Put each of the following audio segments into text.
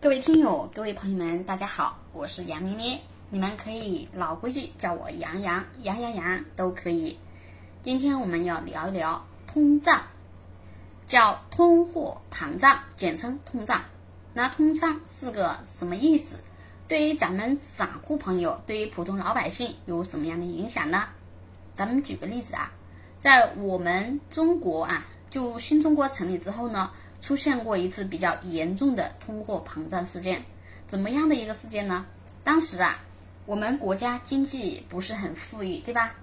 各位听友、各位朋友们，大家好，我是杨咩咩，你们可以老规矩叫我杨洋、杨洋洋都可以。今天我们要聊一聊通胀，叫通货膨胀，简称通胀。那通胀是个什么意思？对于咱们散户朋友，对于普通老百姓有什么样的影响呢？咱们举个例子啊，在我们中国啊，就新中国成立之后呢。出现过一次比较严重的通货膨胀事件，怎么样的一个事件呢？当时啊，我们国家经济不是很富裕，对吧？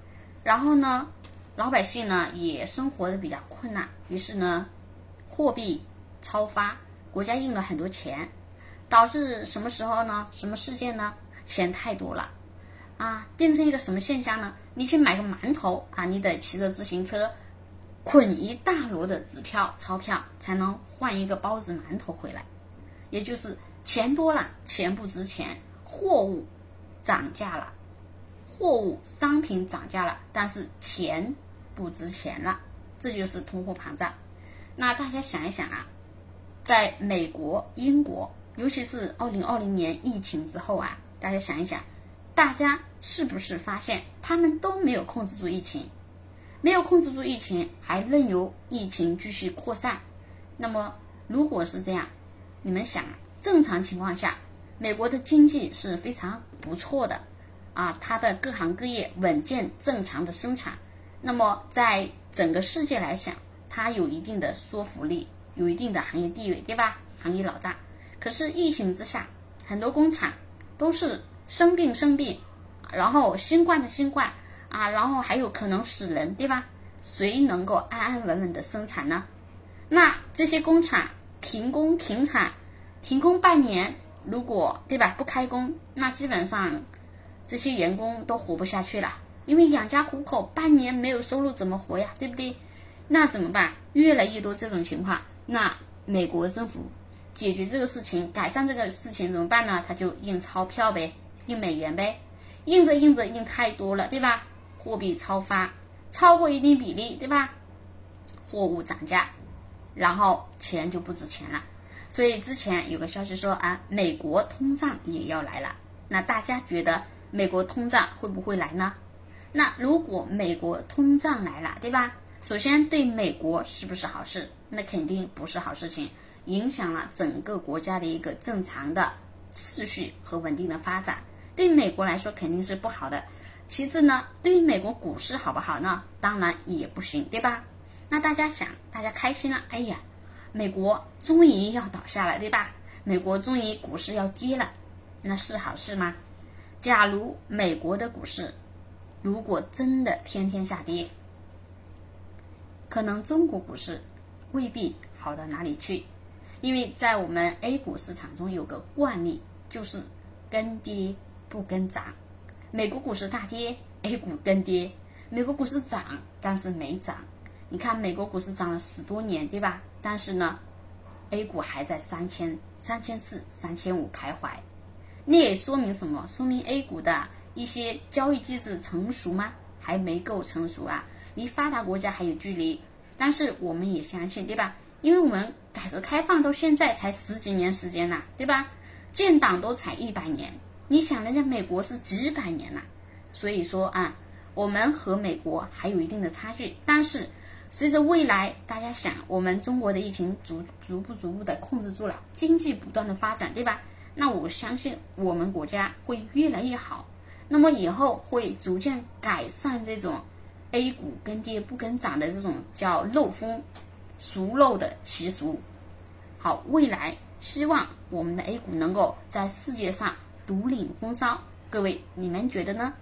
然后呢，老百姓呢也生活的比较困难，于是呢，货币超发，国家印了很多钱，导致什么时候呢？什么事件呢？钱太多了，啊，变成一个什么现象呢？你去买个馒头啊，你得骑着自行车。捆一大摞的纸票、钞票才能换一个包子、馒头回来，也就是钱多了，钱不值钱，货物涨价了，货物商品涨价了，但是钱不值钱了，这就是通货膨胀。那大家想一想啊，在美国、英国，尤其是二零二零年疫情之后啊，大家想一想，大家是不是发现他们都没有控制住疫情？没有控制住疫情，还任由疫情继续扩散。那么，如果是这样，你们想，正常情况下，美国的经济是非常不错的啊，它的各行各业稳健正常的生产。那么，在整个世界来讲，它有一定的说服力，有一定的行业地位，对吧？行业老大。可是疫情之下，很多工厂都是生病生病，然后新冠的新冠。啊，然后还有可能死人，对吧？谁能够安安稳稳的生产呢？那这些工厂停工停产，停工半年，如果对吧不开工，那基本上这些员工都活不下去了，因为养家糊口半年没有收入怎么活呀？对不对？那怎么办？越来越多这种情况，那美国政府解决这个事情，改善这个事情怎么办呢？他就印钞票呗，印美元呗，印着印着印太多了，对吧？货币超发，超过一定比例，对吧？货物涨价，然后钱就不值钱了。所以之前有个消息说啊，美国通胀也要来了。那大家觉得美国通胀会不会来呢？那如果美国通胀来了，对吧？首先对美国是不是好事？那肯定不是好事情，影响了整个国家的一个正常的秩序和稳定的发展。对美国来说肯定是不好的。其次呢，对于美国股市好不好呢？当然也不行，对吧？那大家想，大家开心了，哎呀，美国终于要倒下了，对吧？美国终于股市要跌了，那是好事吗？假如美国的股市如果真的天天下跌，可能中国股市未必好到哪里去，因为在我们 A 股市场中有个惯例，就是跟跌不跟涨。美国股市大跌，A 股跟跌；美国股市涨，但是没涨。你看，美国股市涨了十多年，对吧？但是呢，A 股还在三千、三千四、三千五徘徊。那也说明什么？说明 A 股的一些交易机制成熟吗？还没够成熟啊，离发达国家还有距离。但是我们也相信，对吧？因为我们改革开放到现在才十几年时间呐，对吧？建党都才一百年。你想，人家美国是几百年了，所以说啊，我们和美国还有一定的差距。但是，随着未来，大家想，我们中国的疫情逐逐步逐步的控制住了，经济不断的发展，对吧？那我相信我们国家会越来越好。那么以后会逐渐改善这种 A 股跟跌不跟涨的这种叫漏风熟漏的习俗。好，未来希望我们的 A 股能够在世界上。独领风骚，各位，你们觉得呢？